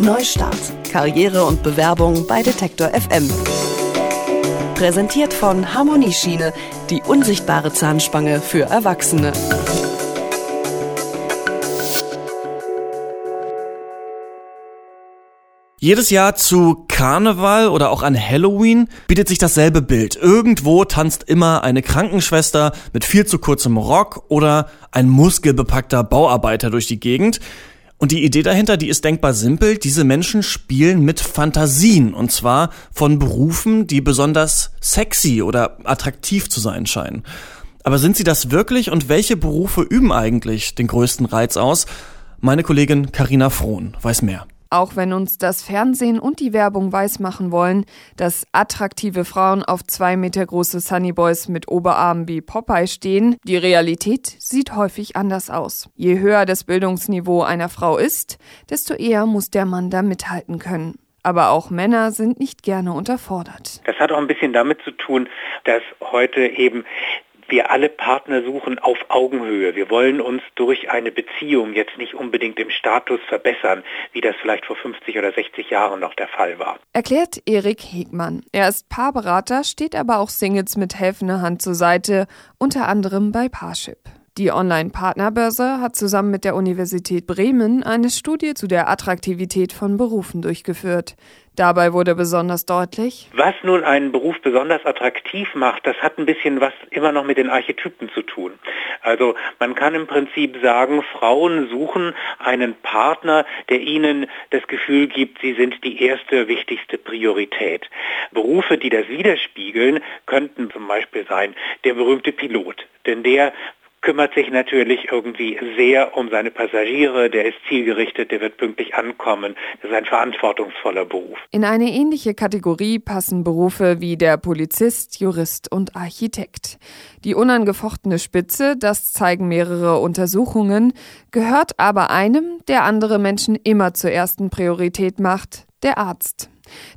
Neustart. Karriere und Bewerbung bei Detektor FM. Präsentiert von Harmonieschiene, die unsichtbare Zahnspange für Erwachsene. Jedes Jahr zu Karneval oder auch an Halloween bietet sich dasselbe Bild. Irgendwo tanzt immer eine Krankenschwester mit viel zu kurzem Rock oder ein muskelbepackter Bauarbeiter durch die Gegend. Und die Idee dahinter, die ist denkbar simpel. Diese Menschen spielen mit Fantasien und zwar von Berufen, die besonders sexy oder attraktiv zu sein scheinen. Aber sind sie das wirklich und welche Berufe üben eigentlich den größten Reiz aus? Meine Kollegin Karina Frohn weiß mehr. Auch wenn uns das Fernsehen und die Werbung weismachen wollen, dass attraktive Frauen auf zwei Meter große Sunnyboys mit Oberarmen wie Popeye stehen, die Realität sieht häufig anders aus. Je höher das Bildungsniveau einer Frau ist, desto eher muss der Mann da mithalten können. Aber auch Männer sind nicht gerne unterfordert. Das hat auch ein bisschen damit zu tun, dass heute eben wir alle Partner suchen auf Augenhöhe. Wir wollen uns durch eine Beziehung jetzt nicht unbedingt im Status verbessern, wie das vielleicht vor 50 oder 60 Jahren noch der Fall war. Erklärt Erik Hegmann. Er ist Paarberater, steht aber auch Singles mit helfender Hand zur Seite, unter anderem bei Parship. Die Online-Partnerbörse hat zusammen mit der Universität Bremen eine Studie zu der Attraktivität von Berufen durchgeführt. Dabei wurde besonders deutlich, was nun einen Beruf besonders attraktiv macht, das hat ein bisschen was immer noch mit den Archetypen zu tun. Also man kann im Prinzip sagen, Frauen suchen einen Partner, der ihnen das Gefühl gibt, sie sind die erste wichtigste Priorität. Berufe, die das widerspiegeln, könnten zum Beispiel sein der berühmte Pilot. Denn der kümmert sich natürlich irgendwie sehr um seine Passagiere, der ist zielgerichtet, der wird pünktlich ankommen. Das ist ein verantwortungsvoller Beruf. In eine ähnliche Kategorie passen Berufe wie der Polizist, Jurist und Architekt. Die unangefochtene Spitze, das zeigen mehrere Untersuchungen, gehört aber einem, der andere Menschen immer zur ersten Priorität macht, der Arzt.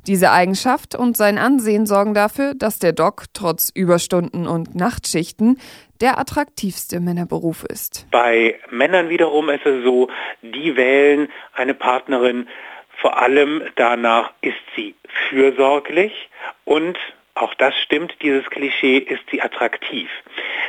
Diese Eigenschaft und sein Ansehen sorgen dafür, dass der Doc trotz Überstunden und Nachtschichten der attraktivste Männerberuf ist. Bei Männern wiederum ist es so, die wählen eine Partnerin vor allem danach, ist sie fürsorglich und auch das stimmt, dieses Klischee, ist sie attraktiv.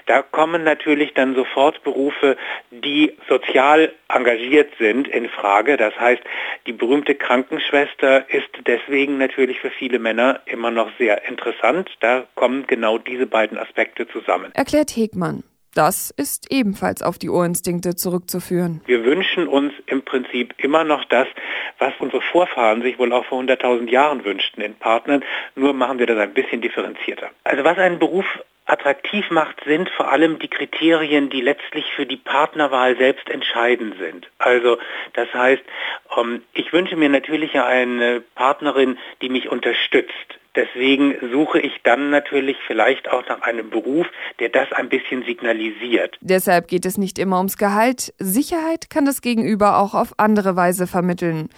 Da kommen natürlich dann sofort Berufe, die sozial engagiert sind, in Frage. Das heißt, die berühmte Krankenschwester ist deswegen natürlich für viele Männer immer noch sehr interessant. Da kommen genau diese beiden Aspekte zusammen. Erklärt Hegmann. Das ist ebenfalls auf die Urinstinkte zurückzuführen. Wir wünschen uns im Prinzip immer noch das, was unsere Vorfahren sich wohl auch vor 100.000 Jahren wünschten in Partnern, nur machen wir das ein bisschen differenzierter. Also was einen Beruf attraktiv macht, sind vor allem die Kriterien, die letztlich für die Partnerwahl selbst entscheidend sind. Also das heißt, ähm, ich wünsche mir natürlich eine Partnerin, die mich unterstützt. Deswegen suche ich dann natürlich vielleicht auch nach einem Beruf, der das ein bisschen signalisiert. Deshalb geht es nicht immer ums Gehalt. Sicherheit kann das Gegenüber auch auf andere Weise vermitteln.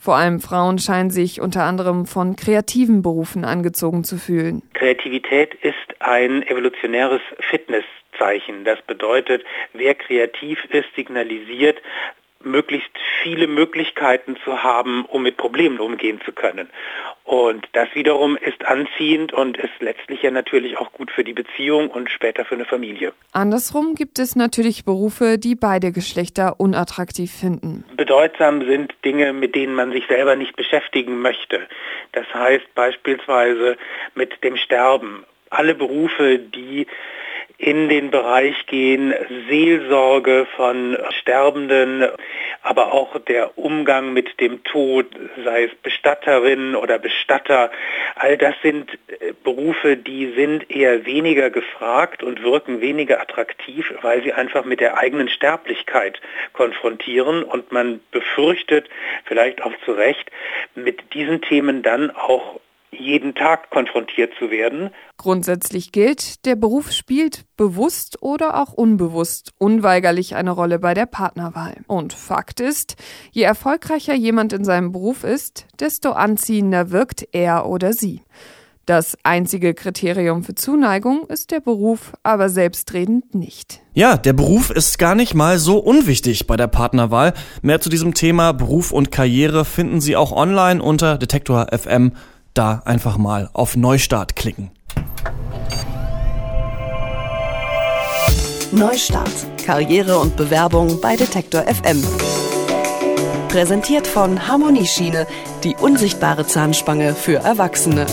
Vor allem Frauen scheinen sich unter anderem von kreativen Berufen angezogen zu fühlen. Kreativität ist ein evolutionäres Fitnesszeichen. Das bedeutet, wer kreativ ist, signalisiert, möglichst viele Möglichkeiten zu haben, um mit Problemen umgehen zu können. Und das wiederum ist anziehend und ist letztlich ja natürlich auch gut für die Beziehung und später für eine Familie. Andersrum gibt es natürlich Berufe, die beide Geschlechter unattraktiv finden. Bedeutsam sind Dinge, mit denen man sich selber nicht beschäftigen möchte. Das heißt beispielsweise mit dem Sterben. Alle Berufe, die in den Bereich gehen, Seelsorge von Sterbenden, aber auch der Umgang mit dem Tod, sei es Bestatterin oder Bestatter. All das sind äh, Berufe, die sind eher weniger gefragt und wirken weniger attraktiv, weil sie einfach mit der eigenen Sterblichkeit konfrontieren und man befürchtet, vielleicht auch zu Recht, mit diesen Themen dann auch jeden Tag konfrontiert zu werden. Grundsätzlich gilt, der Beruf spielt bewusst oder auch unbewusst unweigerlich eine Rolle bei der Partnerwahl. Und Fakt ist, je erfolgreicher jemand in seinem Beruf ist, desto anziehender wirkt er oder sie. Das einzige Kriterium für Zuneigung ist der Beruf, aber selbstredend nicht. Ja, der Beruf ist gar nicht mal so unwichtig bei der Partnerwahl. Mehr zu diesem Thema Beruf und Karriere finden Sie auch online unter Detektor FM. Da einfach mal auf Neustart klicken. Neustart. Karriere und Bewerbung bei Detektor FM. Präsentiert von Harmonieschiene, die unsichtbare Zahnspange für Erwachsene.